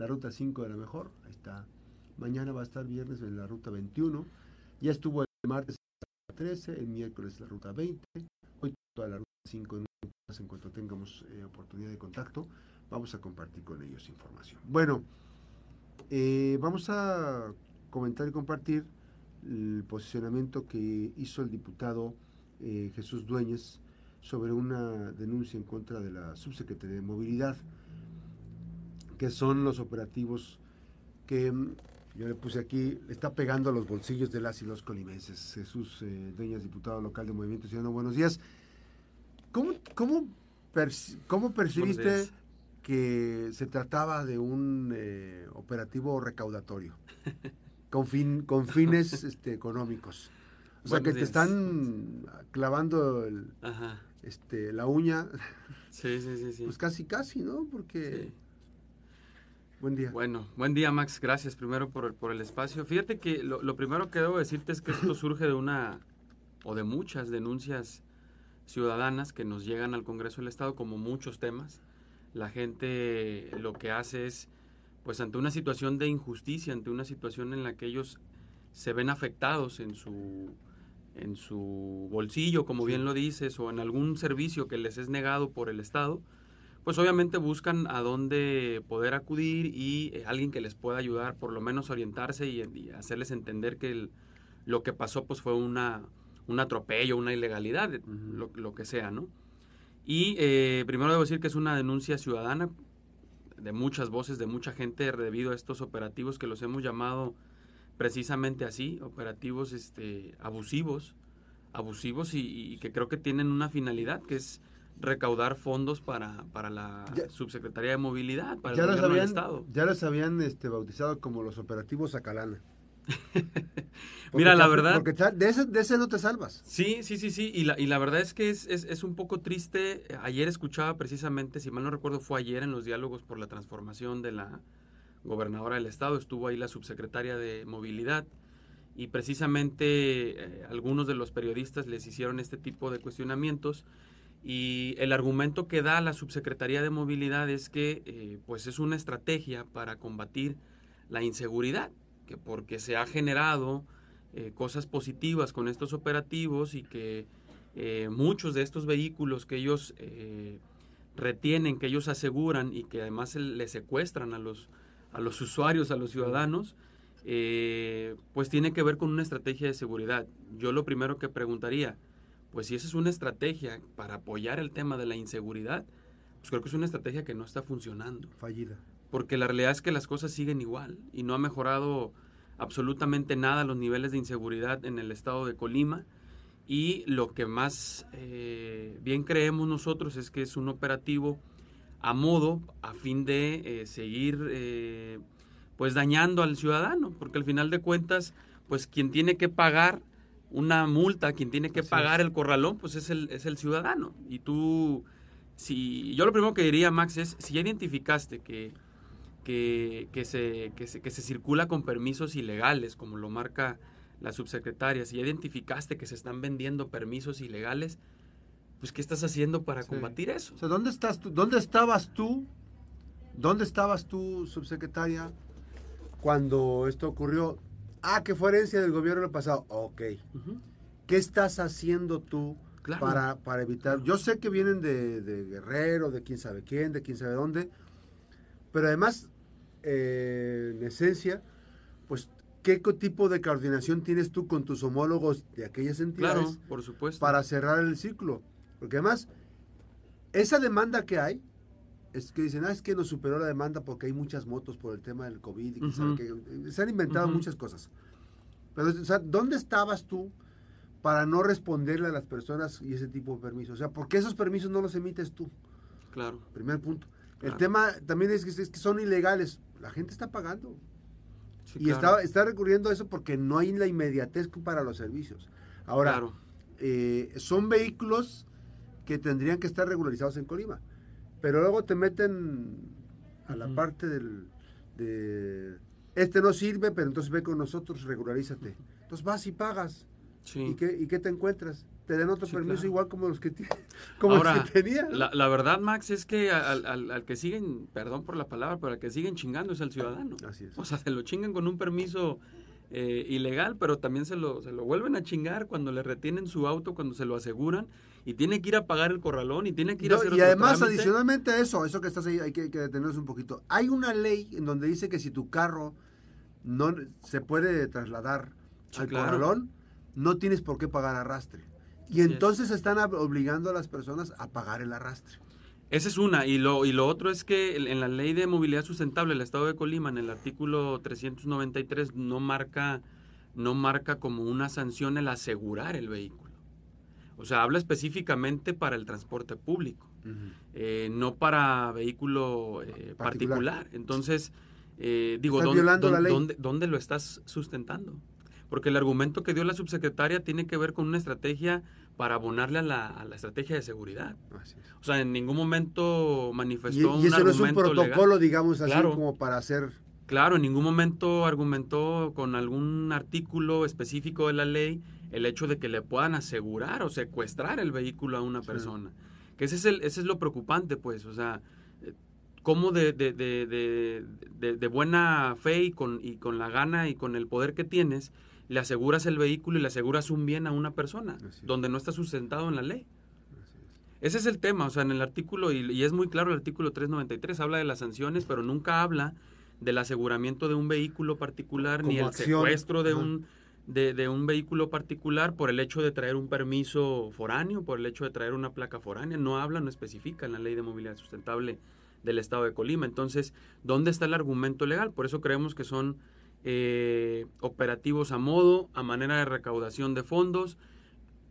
la ruta 5 de la mejor, ahí está. Mañana va a estar viernes en la ruta 21. Ya estuvo el martes la 13, el miércoles la ruta 20. Hoy toda la ruta 5 en, en cuanto tengamos eh, oportunidad de contacto, vamos a compartir con ellos información. Bueno, eh, vamos a comentar y compartir el posicionamiento que hizo el diputado eh, Jesús Dueñez sobre una denuncia en contra de la subsecretaría de Movilidad, que son los operativos que mm, yo le puse aquí, está pegando a los bolsillos de las y los colimenses. Jesús eh, Dueñez, diputado local de Movimiento Ciudadano, buenos días. ¿Cómo, cómo, cómo percibiste que se trataba de un eh, operativo recaudatorio con, fin, con fines este, económicos? O sea, que te están clavando el, este, la uña. Sí, sí, sí, sí. Pues casi, casi, ¿no? Porque... Buen día. Bueno, buen día, Max. Gracias primero por el, por el espacio. Fíjate que lo, lo primero que debo decirte es que esto surge de una o de muchas denuncias ciudadanas que nos llegan al Congreso del Estado como muchos temas. La gente lo que hace es, pues ante una situación de injusticia, ante una situación en la que ellos se ven afectados en su en su bolsillo, como bien lo dices, o en algún servicio que les es negado por el Estado, pues obviamente buscan a dónde poder acudir y eh, alguien que les pueda ayudar, por lo menos orientarse y, hacerles entender que lo que pasó pues fue una, un atropello, una ilegalidad, lo, que sea, ¿no? Y eh, primero debo decir que es una denuncia ciudadana de muchas voces, de mucha gente debido a estos operativos que los hemos llamado precisamente así, operativos este, abusivos, abusivos y, que creo que tienen una finalidad que es recaudar fondos para, para la subsecretaría de movilidad, para ya el habían, Estado. Ya los habían este, bautizado como los operativos Acalana. Mira, la verdad... Porque de ese, de ese no te salvas. Sí, sí, sí, sí. Y la, y la verdad es que es, es, es, un poco triste. Ayer escuchaba precisamente, si mal no recuerdo, fue ayer en los diálogos por la transformación de la gobernadora del estado, estuvo ahí la subsecretaria de movilidad y precisamente eh, algunos de los periodistas les hicieron este tipo de cuestionamientos y el argumento que da la subsecretaría de movilidad es que eh, pues es una estrategia para combatir la inseguridad, que porque se ha generado eh, cosas positivas con estos operativos y que muchos de estos vehículos que ellos retienen, que ellos aseguran y que además le secuestran a los a los usuarios, a los ciudadanos, eh, pues tiene que ver con una estrategia de seguridad. Yo lo primero que preguntaría, pues si esa es una estrategia para apoyar el tema de la inseguridad, pues creo que es una estrategia que no está funcionando. Fallida. Porque la realidad es que las cosas siguen igual y no ha mejorado absolutamente nada los niveles de inseguridad en el estado de Colima. Y lo que más eh, bien creemos nosotros es que es un operativo a modo a fin de eh, seguir eh, pues dañando al ciudadano, porque al final de cuentas, pues quien tiene que pagar una multa, quien tiene que pagar el corralón, pues es el, es el ciudadano. Y tú, si yo lo primero que diría, Max, es, si ya identificaste que, que, que, se, que, se, que se circula con permisos ilegales, como lo marca la subsecretaria, si ya identificaste que se están vendiendo permisos ilegales, pues ¿qué estás haciendo para combatir eso? O sea, ¿dónde estás tú? ¿Dónde estabas tú? ¿Dónde estabas tú, subsecretaria, cuando esto ocurrió? Ah, que fue herencia del gobierno pasado. Ok. ¿Qué estás haciendo tú para, para evitar? Yo sé que vienen de, Guerrero, de quién sabe quién, de quién sabe dónde, pero además, eh, en esencia, pues ¿Qué tipo de coordinación tienes tú con tus homólogos de aquellas entidades? Claro, por supuesto. Para cerrar el ciclo. Porque además, esa demanda que hay, es que dicen, ah, es que nos superó la demanda porque hay muchas motos por el tema del COVID y que se han inventado muchas cosas. Pero, o sea, ¿dónde estabas tú para no responderle a las personas y ese tipo de permisos? O sea, ¿por qué esos permisos no los emites tú? Claro. Primer punto. El tema también es que, es que, son ilegales. La gente está pagando. y está, está recurriendo a eso porque no hay la inmediatez para los servicios. Ahora, eh, son vehículos que tendrían que estar regularizados en Colima. Pero luego te meten a la parte del... De, este no sirve, pero entonces ve con nosotros, regularízate. Entonces vas y pagas. ¿Y, qué, ¿Y qué te encuentras? te den otro Sí, permiso claro. igual como los que, como Ahora, los que tenían. ¿no? La, la verdad, Max, es que al, al- al que siguen, perdón por la palabra, pero al que siguen chingando es al ciudadano. Así es. O sea, se lo chingan con un permiso eh, ilegal, pero también se lo, se lo vuelven a chingar cuando le retienen su auto, cuando se lo aseguran, y tiene que ir a pagar el corralón, y tiene que ir a hacer y otro además, trámite. adicionalmente a eso, eso que estás ahí, hay que, que detenernos un poquito. Hay una ley en donde dice que si tu carro no se puede trasladar Sí, al claro. corralón, no tienes por qué pagar arrastre. Y entonces están ob- obligando a las personas a pagar el arrastre. Esa es una. Y lo, y lo otro es que en en la ley de movilidad sustentable del Estado de Colima, en el artículo 393, no marca, no marca como una sanción el asegurar el vehículo. O sea, habla específicamente para el transporte público, eh, no para vehículo eh, Particular. particular. Entonces, eh, digo, Estás ¿dónde, violando la dónde- ley. dónde- dónde lo estás sustentando? Porque el argumento que dio la subsecretaria tiene que ver con una estrategia para abonarle a la, a la estrategia de seguridad. Así es. O sea, en ningún momento Y, manifestó y un eso no es un argumento protocolo, legal. digamos así, Claro. como para hacer... Claro, en ningún momento argumentó con algún artículo específico de la ley el hecho de que le puedan asegurar o secuestrar el vehículo a una Sí. persona. Que ese es, el, ese es lo preocupante, pues. O sea, eh, cómo de, de, de, de, de- de buena fe y con, y con la gana y con el poder que tienes, le aseguras el vehículo y le aseguras un bien a una persona, donde no está sustentado en la ley. Ese es el tema, o sea, en el artículo, y, y es muy claro el artículo 393, habla de las sanciones, pero nunca habla del aseguramiento de un vehículo particular, ni el acción. secuestro de Ajá. un, de, un vehículo particular por el hecho de traer un permiso foráneo, por el hecho de traer una placa foránea. No habla, no especifica en la ley de movilidad sustentable del Estado de Colima. Entonces, ¿dónde está el argumento legal? Por eso creemos que son eh, operativos a modo, a manera de recaudación de fondos.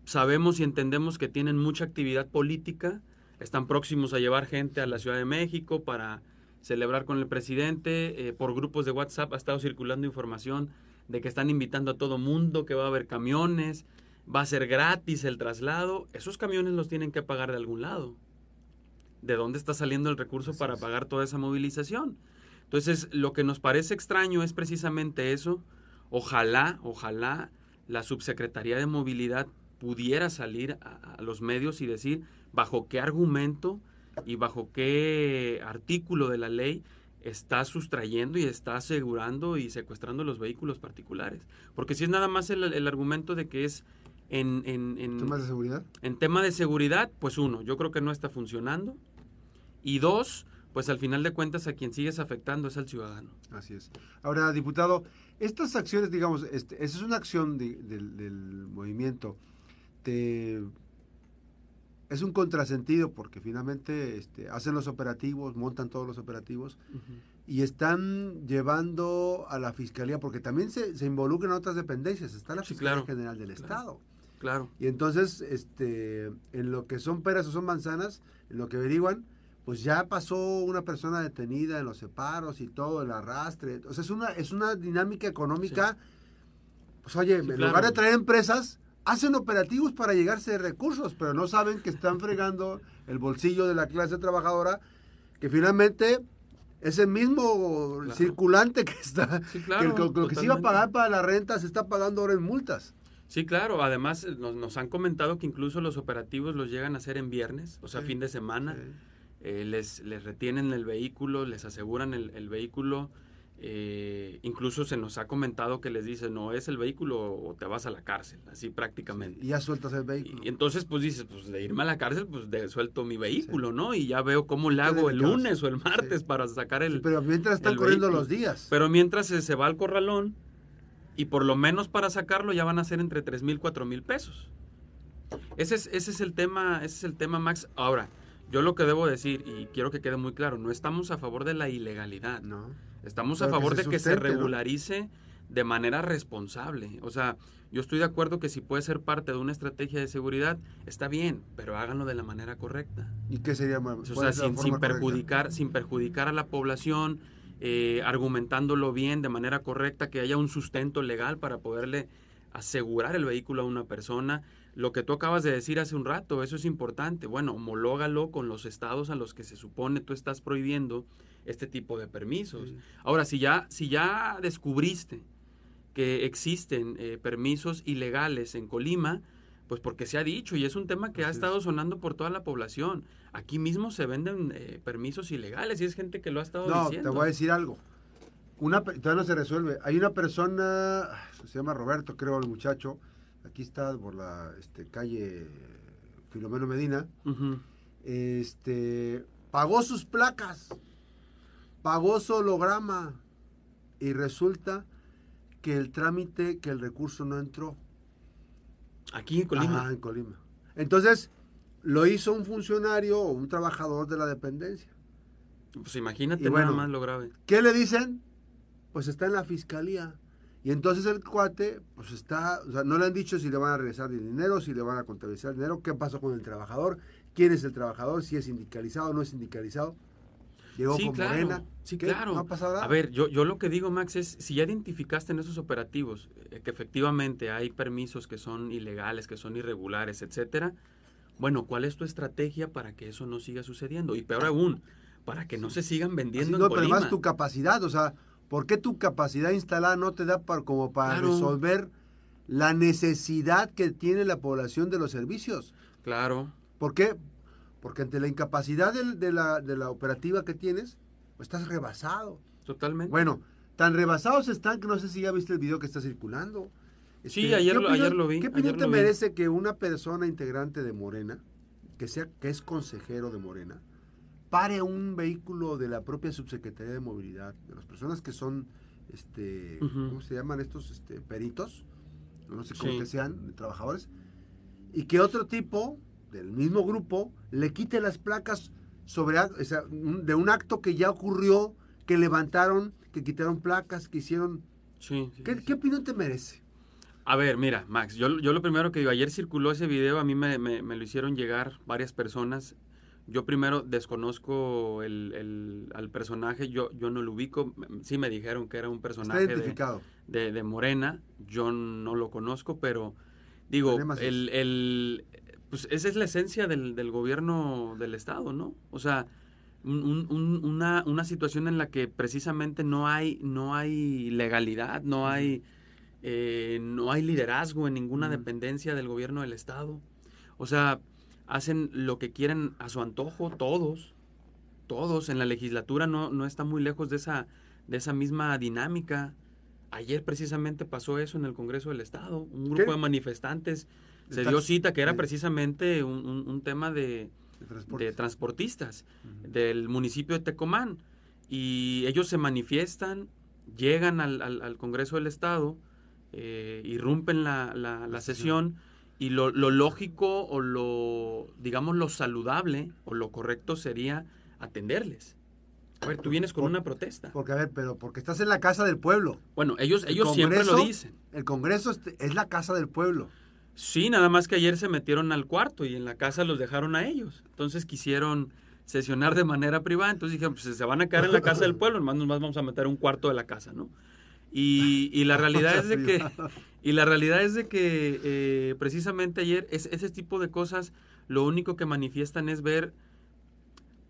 Sabemos y entendemos que tienen mucha actividad política, están próximos a llevar gente a la Ciudad de México para celebrar con el presidente. eh, por grupos de WhatsApp ha estado circulando información de que están invitando a todo mundo, que va a haber camiones, va a ser gratis el traslado. Esos camiones los tienen que pagar de algún lado. ¿De dónde está saliendo el recurso Así para es. pagar toda esa movilización? Entonces, lo que nos parece extraño es precisamente eso. Ojalá, ojalá la subsecretaría de movilidad pudiera salir a, a los medios y decir bajo qué argumento y bajo qué artículo de la ley está sustrayendo y está asegurando y secuestrando los vehículos particulares. Porque si es nada más el, el argumento de que es en, en, en, ¿Temas de seguridad? en tema de seguridad, pues uno, yo creo que no está funcionando. Y dos, pues al final de cuentas a quien sigues afectando es al ciudadano. Así es. Ahora, diputado, estas acciones, digamos, este, esa es una acción de- del, del movimiento. Te, es un contrasentido porque finalmente este, hacen los operativos, montan todos los operativos y están llevando a la fiscalía, porque también se, se involucran otras dependencias. Está la Sí, Fiscalía claro. General del Claro. Estado. Claro. Y entonces, este, en lo que son peras o son manzanas, en lo que averiguan, pues ya pasó una persona detenida en los separos y todo, el arrastre. O sea, es una, es una dinámica económica. Pues oye, Sí, en claro. lugar de traer empresas, hacen operativos para llegarse de recursos, pero no saben que están fregando el bolsillo de la clase trabajadora, que finalmente es el mismo Claro. circulante que está, Sí, que claro. el- lo que se iba a pagar para la renta se está pagando ahora en multas. Sí, claro. Además, eh, nos, nos han comentado que incluso los operativos los llegan a hacer en viernes, o sea, Sí. fin de semana. Sí. Eh, les, les retienen el vehículo, les aseguran el, el vehículo. Eh, incluso se nos ha comentado que les dicen, no es el vehículo o te vas a la cárcel, así prácticamente. Y ya sueltas el vehículo. Y entonces, pues dices, pues de irme a la cárcel, pues de, suelto mi vehículo, ¿no? Y ya veo cómo le hago el lunes o el martes Sí. para sacar el... Pero mientras están corriendo vehículo. los días. Pero mientras se, se va al corralón y por lo menos para sacarlo ya van a ser entre tres mil, cuatro mil pesos. Ese es, ese es el tema, ese es el tema, Max. Ahora, yo lo que debo decir, y quiero que quede muy claro, no estamos a favor de la ilegalidad. no. Estamos a favor de que se regularice de manera responsable. O sea, yo estoy de acuerdo que si puede ser parte de una estrategia de seguridad, está bien, pero háganlo de la manera correcta. ¿Y qué sería más? O sea, sin, sin perjudicar, sin perjudicar a la población, eh, argumentándolo bien, de manera correcta, que haya un sustento legal para poderle asegurar el vehículo a una persona. Lo que tú acabas de decir hace un rato, eso es importante. Bueno, homológalo con los estados a los que se supone tú estás prohibiendo este tipo de permisos. Ahora, si ya, si ya descubriste que existen eh, permisos ilegales en Colima, Pues porque se ha dicho y es un tema que ha es. estado sonando por toda la población. Aquí mismo se venden eh, permisos ilegales y es gente que lo ha estado No, diciendo. te voy a decir algo. Una, todavía no se resuelve. Hay una persona, se llama Roberto, creo, el muchacho. Aquí está por la este, calle Filomeno Medina. Este, pagó sus placas, pagó su holograma y resulta que el trámite, que el recurso no entró. Aquí en Colima. Ajá, en Colima. Entonces, lo hizo un funcionario o un trabajador de la dependencia. Pues imagínate Y bueno, nada más lo grave. ¿Qué le dicen? Pues está en la fiscalía. Y entonces el cuate, pues está, o sea, no le han dicho si le van a regresar el dinero, si le van a contabilizar el dinero, qué pasó con el trabajador, quién es el trabajador, si es sindicalizado o no es sindicalizado. Llegó Sí, con claro. Morena. Sí, ¿Qué? claro. No ha pasado nada. A ver, yo, yo lo que digo, Max, es si ya identificaste en esos operativos eh, que efectivamente hay permisos que son ilegales, que son irregulares, etcétera, bueno, ¿cuál es tu estrategia para que eso no siga sucediendo? Y peor aún, para que no se sigan Así vendiendo no, en pero además tu capacidad, o sea, ¿por qué tu capacidad instalada no te da para, como para Claro. resolver la necesidad que tiene la población de los servicios? Claro. ¿Por qué? Porque ante la incapacidad de, la, de la operativa que tienes, pues estás rebasado. Totalmente. Bueno, tan rebasados están que no sé si ya viste el video que está circulando. Sí, Este, ayer ¿qué lo- ayer lo vi, ¿Qué opinión te vi. merece que una persona integrante de Morena, que sea que es consejero de Morena, pare un vehículo de la propia subsecretaría de movilidad, de las personas que son, este. ¿cómo se llaman estos, este, peritos? No sé cómo Sí. que sean, trabajadores, y que otro tipo del mismo grupo le quite las placas sobre, o sea, de un acto que ya ocurrió, que levantaron, que quitaron placas, que hicieron. Sí, sí, ¿Qué, sí, qué opinión te merece? A ver, mira, Max, yo, yo lo primero que digo, ayer circuló ese video, a mí me, me- me lo hicieron llegar varias personas. Yo primero desconozco el, el- al personaje, yo, yo no lo ubico. Sí me dijeron que era un personaje de, identificado. de, de Morena, yo no lo conozco, pero digo, el, el- pues esa es la esencia del, del gobierno del Estado, ¿no? O sea, un- un- un- una, una situación en la que precisamente no hay, no hay legalidad, no hay, eh, no hay liderazgo en ninguna dependencia del gobierno del Estado. O sea, hacen lo que quieren a su antojo, todos, todos. En la legislatura no, no está muy lejos de esa, de esa misma dinámica. Ayer precisamente pasó eso en el Congreso del Estado. Un grupo ¿Qué? de manifestantes se dio cita que era de- precisamente un, un- un tema de, de transporte. de transportistas del municipio de Tecomán. Y ellos se manifiestan, llegan al, al- al Congreso del Estado, eh, irrumpen la, la- sesión y lo, lo lógico o lo, digamos, lo saludable o lo correcto sería atenderles. A ver, tú vienes con Por- una protesta. Porque, a ver, pero porque estás en la casa del pueblo. Bueno, ellos, el ellos siempre lo dicen. El Congreso es la casa del pueblo. Sí, nada más que ayer se metieron al cuarto y en la casa los dejaron a ellos. Entonces quisieron sesionar de manera privada. Entonces dijeron, pues se van a quedar en la casa del pueblo, nomás nos vamos a meter un cuarto de la casa, ¿no? Y, y la realidad es de que, y la realidad es de que eh, precisamente ayer es, ese tipo de cosas lo único que manifiestan es ver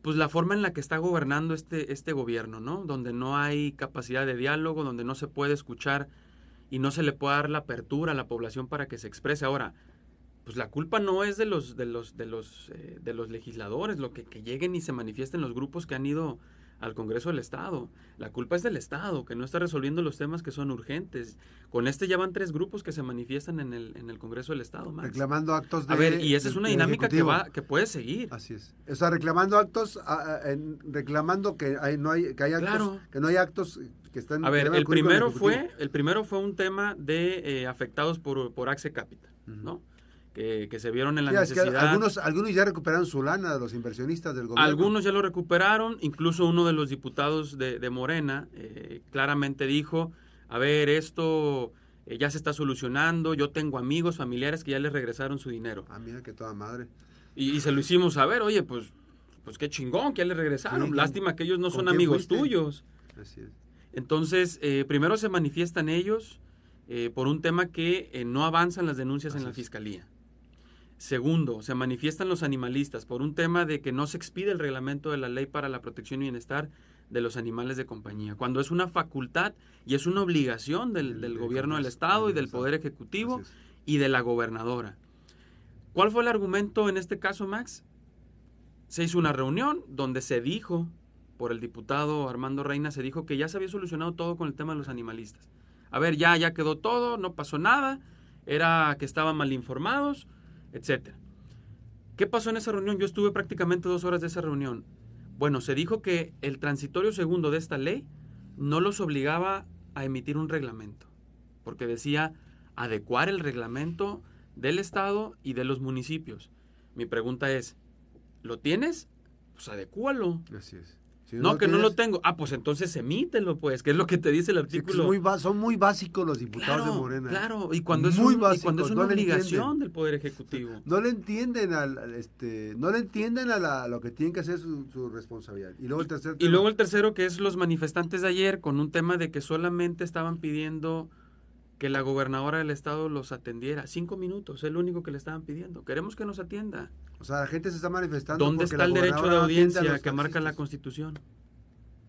pues la forma en la que está gobernando este, este gobierno, ¿no? Donde no hay capacidad de diálogo, donde no se puede escuchar y no se le puede dar la apertura a la población para que se exprese. Ahora, pues la culpa no es de los, de los, de los, eh, de los legisladores, lo que, que lleguen y se manifiesten los grupos que han ido al Congreso del Estado. La culpa es del Estado, que no está resolviendo los temas que son urgentes. Con este ya van tres grupos que se manifiestan en el, en el Congreso del Estado, Max. Reclamando actos de. A ver, y esa es una dinámica que va, que puede seguir. Así es. O sea, reclamando actos, reclamando que hay, no hay, que hay actos, Claro. que no hay actos que están. A ver, el primero fue, el primero fue un tema de eh, afectados por, por Axe Capital. ¿no? Que, que se vieron en la es que necesidad. algunos, algunos ya recuperaron su lana los inversionistas del gobierno. Algunos ya lo recuperaron, incluso uno de los diputados de, de Morena eh, claramente dijo, a ver, esto eh, ya se está solucionando, yo tengo amigos, familiares que ya les regresaron su dinero. Ah, mira que toda madre. Y, y se lo hicimos saber, oye, pues, pues qué chingón que ya les regresaron, Sí, lástima que ellos no ¿con son amigos fuiste? tuyos. Así es. Entonces, eh, primero se manifiestan ellos eh, por un tema que eh, no avanzan las denuncias en la es. fiscalía. Segundo, se manifiestan los animalistas por un tema de que no se expide el reglamento de la ley para la protección y bienestar de los animales de compañía, cuando es una facultad y es una obligación del, Del- gobierno del Estado y del. Poder Ejecutivo y de la gobernadora. ¿Cuál fue el argumento en este caso, Max? Se hizo una reunión donde se dijo, por el diputado Armando Reina, se dijo que ya se había solucionado todo con el tema de los animalistas. A ver, ya, ya quedó todo, no pasó nada, era que estaban mal informados, etcétera. ¿Qué pasó en esa reunión? Yo estuve prácticamente dos horas de esa reunión. Bueno, se dijo que el transitorio segundo de esta ley no los obligaba a emitir un reglamento, porque decía adecuar el reglamento del Estado y de los municipios. Mi pregunta es, ¿lo tienes? Pues adecúalo. Así es. Si no, que no lo tengo. Ah, pues entonces emítelo, pues, que es lo que te dice el artículo. muy son muy básicos los diputados de Morena. Claro, y cuando es, muy y cuando es una obligación del Poder Ejecutivo. No le entienden al, este, no le entienden a, lo que tienen que hacer su, su responsabilidad. Y luego el tercero. Y luego el tercero, que es los manifestantes de ayer, con un tema de que solamente estaban pidiendo que la gobernadora del estado los atendiera. Cinco minutos, es lo único que le estaban pidiendo. Queremos que nos atienda. O sea, la gente se está manifestando. ¿Dónde está el derecho de audiencia que marca la Constitución?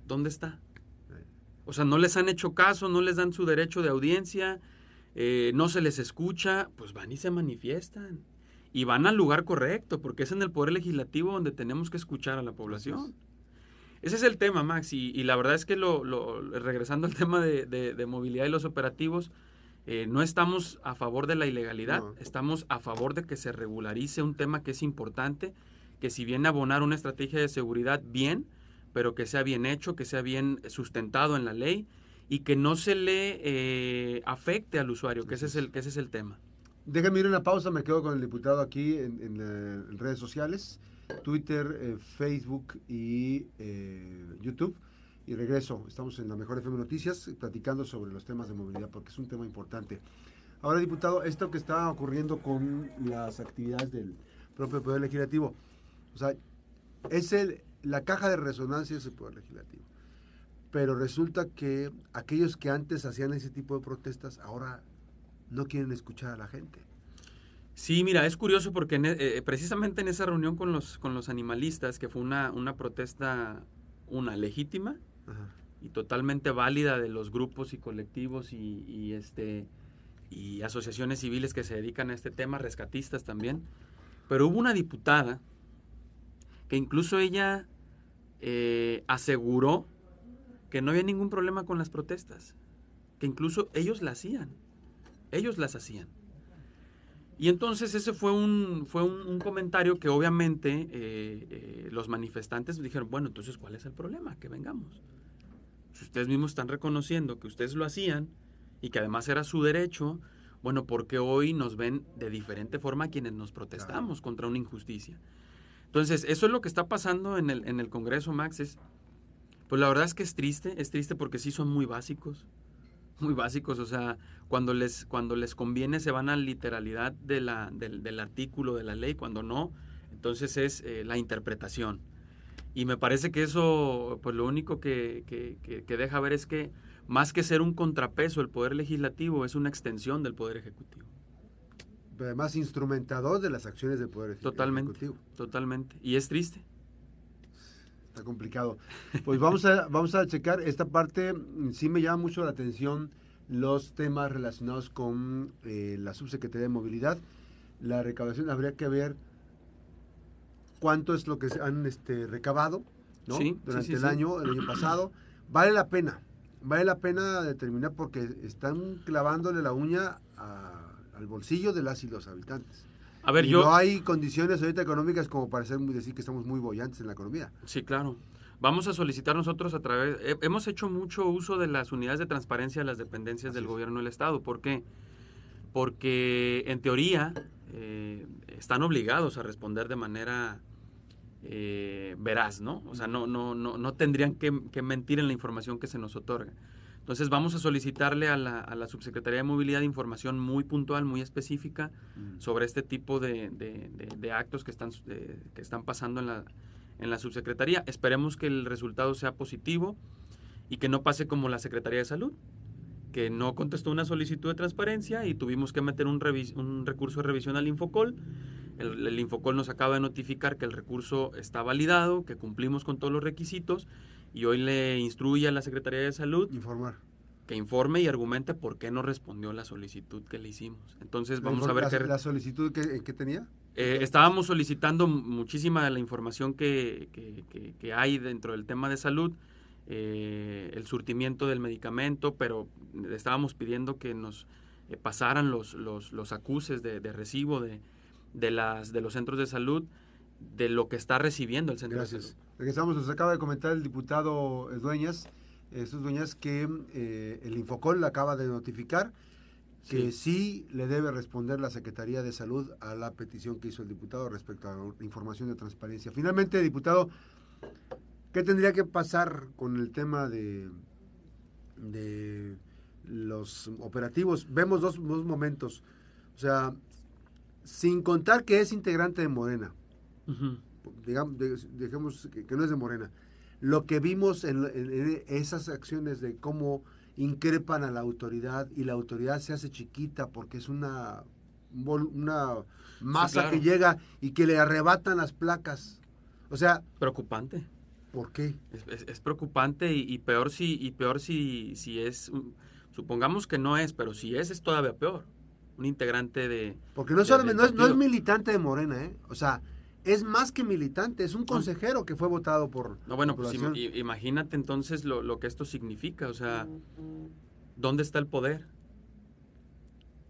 ¿Dónde está? O sea, no les han hecho caso, no les dan su derecho de audiencia, eh, no se les escucha, pues van y se manifiestan. Y van al lugar correcto, porque es en el Poder Legislativo donde tenemos que escuchar a la población. Ese es el tema, Max, y, la verdad es que lo, regresando al tema de movilidad y los operativos, eh, no estamos a favor de la ilegalidad, estamos a favor de que se regularice un tema que es importante, que si viene a abonar una estrategia de seguridad, bien, pero que sea bien hecho, que sea bien sustentado en la ley y que no se le eh, afecte al usuario, que ese, es el, que ese es el tema. Déjame ir una pausa, me quedo con el diputado aquí en, redes sociales, Twitter, eh, Facebook y YouTube y regreso. Estamos en la Mejor FM Noticias platicando sobre los temas de movilidad porque es un tema importante. Ahora, diputado, esto que está ocurriendo con las actividades del propio Poder Legislativo, o sea, es el, la caja de resonancia de ese Poder Legislativo. Pero resulta que aquellos que antes hacían ese tipo de protestas ahora no quieren escuchar a la gente. Sí, mira, es curioso porque e, eh, precisamente en esa reunión con los, con los animalistas, que fue una, una protesta, una legítima, y totalmente válida de los grupos y colectivos y, este y asociaciones civiles que se dedican a este tema, rescatistas también. Pero hubo una diputada que incluso ella eh, aseguró que no había ningún problema con las protestas, que incluso ellos las hacían, ellos las hacían. Y entonces ese fue un, fue un, comentario que obviamente eh, eh, los manifestantes dijeron, bueno, entonces ¿cuál es el problema? Que vengamos si ustedes mismos están reconociendo que ustedes lo hacían y que además era su derecho, bueno, porque hoy nos ven de diferente forma quienes nos protestamos contra una injusticia. Entonces, eso es lo que está pasando en el, en el Congreso, Max. Es, pues la verdad es que es triste, es triste porque sí son muy básicos, muy básicos. O sea, cuando les, cuando les conviene se van a literalidad de la, del, artículo de la ley, cuando no, entonces es eh, la interpretación. Y me parece que eso, pues lo único que, que, deja ver es que más que ser un contrapeso, el Poder Legislativo es una extensión del Poder Ejecutivo. Pero además instrumentador de las acciones del Poder totalmente, Ejecutivo. Totalmente. Y es triste. Está complicado. Pues vamos a, vamos a checar esta parte. Sí me llama mucho la atención los temas relacionados con eh, la subsecretaría de movilidad. La recaudación habría que ver cuánto es lo que se han este, recabado ¿no? durante el año, el año pasado. Vale la pena, vale la pena determinar porque están clavándole la uña al bolsillo de las y los habitantes. A ver, y yo... no hay condiciones ahorita económicas como para decir que estamos muy bollantes en la economía. Sí, claro. Vamos a solicitar nosotros a través... hemos hecho mucho uso de las unidades de transparencia de las dependencias del gobierno del Estado. ¿Por qué? Porque en teoría eh, están obligados a responder de manera eh, veraz, ¿no? O sea, no, no, no, no tendrían que, mentir en la información que se nos otorga. Entonces vamos a solicitarle a la, a la Subsecretaría de Movilidad información muy puntual, muy específica mm. sobre este tipo de, de, actos que están, que están pasando en la, en la Subsecretaría. Esperemos que el resultado sea positivo y que no pase como la Secretaría de Salud, que no contestó una solicitud de transparencia y tuvimos que meter un, un recurso de revisión al Infocol el, Infocol nos acaba de notificar que el recurso está validado, que cumplimos con todos los requisitos y hoy le instruye a la Secretaría de Salud informar que informe y argumente por qué no respondió la solicitud que le hicimos. Entonces vamos a ver la, qué... ¿La solicitud que, que tenía? Eh, estábamos solicitando muchísima de la información que, que, que, hay dentro del tema de salud, eh, el surtimiento del medicamento, pero estábamos pidiendo que nos eh, pasaran los, los, los, acuses de, de recibo de, de, las, de los centros de salud de lo que está recibiendo el centro Gracias. de salud. Regresamos, nos acaba de comentar el diputado Dueñas, Jesús Dueñas, que el Infocol acaba de notificar que sí. le debe responder la Secretaría de Salud a la petición que hizo el diputado respecto a la información de transparencia. Finalmente, diputado, ¿qué tendría que pasar con el tema de, de los operativos? Vemos dos, dos momentos. O sea, sin contar que es integrante de Morena, digamos, dejemos que, no es de Morena, lo que vimos en, en esas acciones de cómo increpan a la autoridad y la autoridad se hace chiquita porque es una, una masa que llega y que le arrebatan las placas. O sea... Preocupante. ¿Por qué? Es, preocupante y, peor si y peor si, si es supongamos que no es, pero si es es todavía peor. Un integrante de Porque no solamente no es, no es militante de Morena, ¿eh? O sea, es más que militante, es un consejero que fue votado por... No, bueno, pues imagínate entonces lo, lo, que esto significa, o sea, ¿dónde está el poder?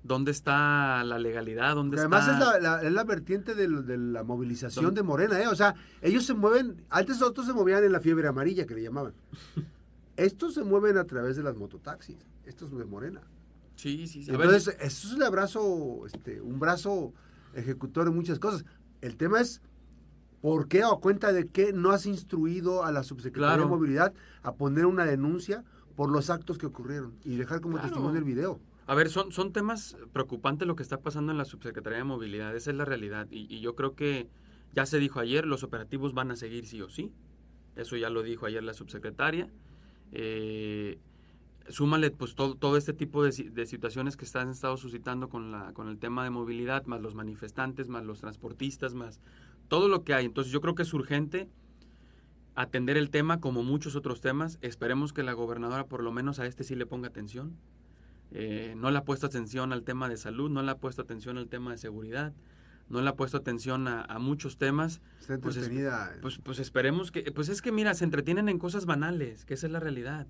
¿Dónde está la legalidad? ¿Dónde Además es la, es la vertiente de, la movilización de Morena, ¿eh? O sea, ellos se mueven, antes otros se movían en la fiebre amarilla que le llamaban. Estos se mueven a través de las mototaxis, estos de Morena. Sí, sí, sí. Entonces, eso es el brazo, este, un brazo ejecutor en muchas cosas. El tema es, ¿por qué o cuenta de qué no has instruido a la subsecretaría de Movilidad a poner una denuncia por los actos que ocurrieron y dejar como testimonio el video? A ver, son, son temas preocupantes lo que está pasando en la subsecretaría de Movilidad, esa es la realidad. Y, yo creo que ya se dijo ayer, los operativos van a seguir sí o sí. Eso ya lo dijo ayer la subsecretaria. Eh, súmale pues todo, todo este tipo de, situaciones que están estado suscitando con, la, con el tema de movilidad, más los manifestantes, más los transportistas, más todo lo que hay. Entonces yo creo que es urgente atender el tema como muchos otros temas. Esperemos que la gobernadora por lo menos a este sí le ponga atención. Eh, no le ha puesto atención al tema de salud, no le ha puesto atención al tema de seguridad, no le ha puesto atención a, muchos temas. Está pues, entretenida. pues, pues esperemos que, pues es que mira, se entretienen en cosas banales, que esa es la realidad.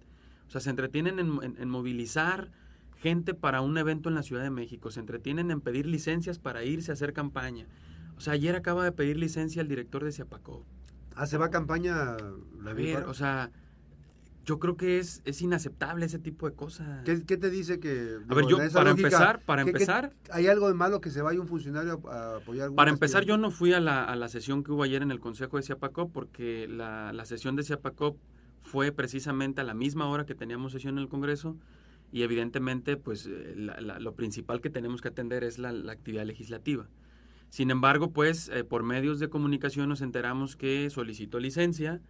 O sea, se entretienen en, movilizar gente para un evento en la Ciudad de México, se entretienen en pedir licencias para irse a hacer campaña. O sea, ayer acaba de pedir licencia el director de Ciapacó. Ah, se va a campaña. a ver, o sea, yo creo que es, es inaceptable ese tipo de cosas. ¿Qué, te dice que... a ver, yo, para empezar, para empezar... ¿Hay algo de malo que se vaya un funcionario a, apoyar? Para empezar, yo no fui a la, a la, sesión que hubo ayer en el Consejo de Ciapacó porque la, la sesión de Ciapacó fue precisamente a la misma hora que teníamos sesión en el Congreso y evidentemente pues eh, lo principal que tenemos que atender es la, actividad legislativa. Sin embargo, pues eh, por medios de comunicación nos enteramos que solicitó licencia,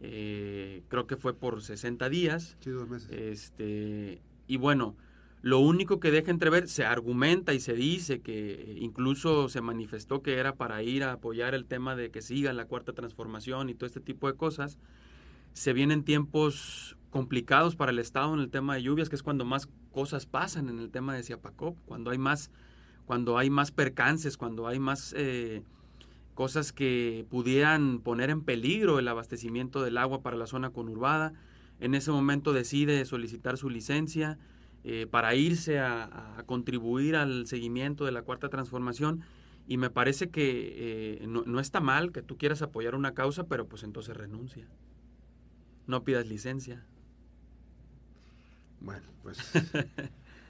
eh, creo que fue por 60 días. Sí, dos meses. Este, y bueno, lo único que deja entrever, se argumenta y se dice que incluso se manifestó que era para ir a apoyar el tema de que siga la cuarta transformación y todo este tipo de cosas se vienen tiempos complicados para el Estado en el tema de lluvias, que es cuando más cosas pasan en el tema de Ciapacop, cuando hay más, cuando hay más percances, cuando hay más eh, cosas que pudieran poner en peligro el abastecimiento del agua para la zona conurbada. En ese momento decide solicitar su licencia eh, para irse a, contribuir al seguimiento de la cuarta transformación. Y me parece que eh, no, no está mal que tú quieras apoyar una causa, pero pues entonces renuncia no pidas licencia. Bueno, pues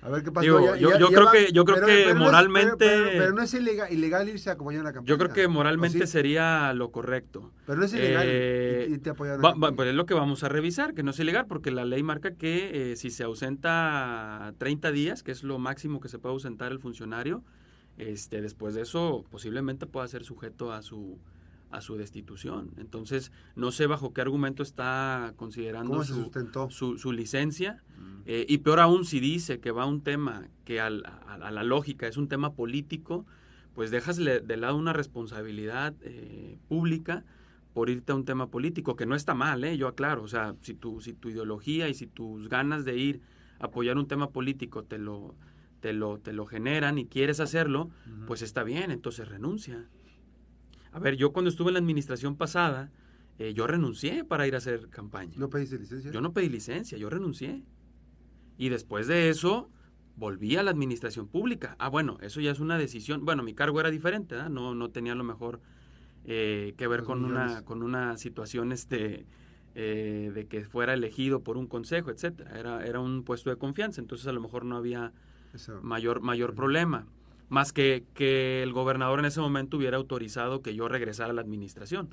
a ver qué pasa. yo, creo que yo creo que moralmente pero, no es ilegal, irse a acompañar la campaña. Yo creo que moralmente sería lo correcto. Pero no es ilegal eh, pues es lo que vamos a revisar, que no es ilegal porque la ley marca que eh, si se ausenta 30 días, que es lo máximo que se puede ausentar el funcionario, este después de eso posiblemente pueda ser sujeto a su a su destitución. Entonces, no sé bajo qué argumento está considerando su, su, licencia. Mm. Eh, y peor aún si dice que va a un tema que a, la lógica es un tema político, pues dejas de lado una responsabilidad eh, pública por irte a un tema político, que no está mal, ¿eh? yo aclaro. O sea, si tu, si tu ideología y si tus ganas de ir apoyar un tema político te lo, te lo, te lo generan y quieres hacerlo, pues está bien, entonces renuncia. A ver, yo cuando estuve en la administración pasada, eh, yo renuncié para ir a hacer campaña. ¿No pediste licencia? Yo no pedí licencia, yo renuncié. Y después de eso, volví a la administración pública. Ah, bueno, eso ya es una decisión. Bueno, mi cargo era diferente. No, no tenía a lo mejor eh, que ver Los con una, con una situación este, eh, de que fuera elegido por un consejo, etcétera. Era, era un puesto de confianza, entonces a lo mejor no había Eso. mayor, mayor problema. Más que, que el gobernador en ese momento hubiera autorizado que yo regresara a la administración.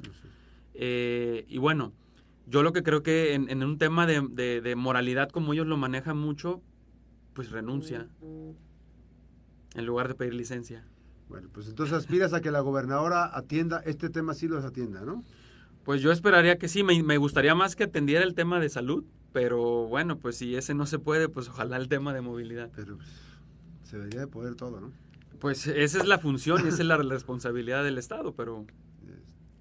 Eh, y bueno, yo lo que creo que en, en un tema de, de- de moralidad, como ellos lo manejan mucho, pues renuncia en lugar de pedir licencia. Bueno, pues entonces aspiras a que la gobernadora atienda, este tema sí los atienda, ¿no? Pues yo esperaría que sí, me, me gustaría más que atendiera el tema de salud, pero bueno, pues si ese no se puede, pues ojalá el tema de movilidad. Pero pues, se debería de poder todo, ¿no? Pues esa es la función y esa es la responsabilidad del Estado, pero,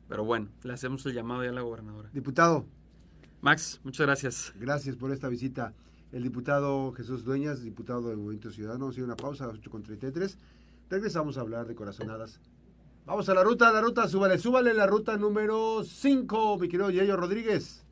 pero bueno, le hacemos el llamado ya a la gobernadora. Diputado, Max, muchas gracias. gracias por esta visita. El diputado Jesús Dueñas, diputado del Movimiento Ciudadano, sigue una pausa a las 8.33. Regresamos a hablar de corazonadas. Vamos a la ruta, la ruta, súbale, súbale la ruta número 5, mi querido Yayo Rodríguez.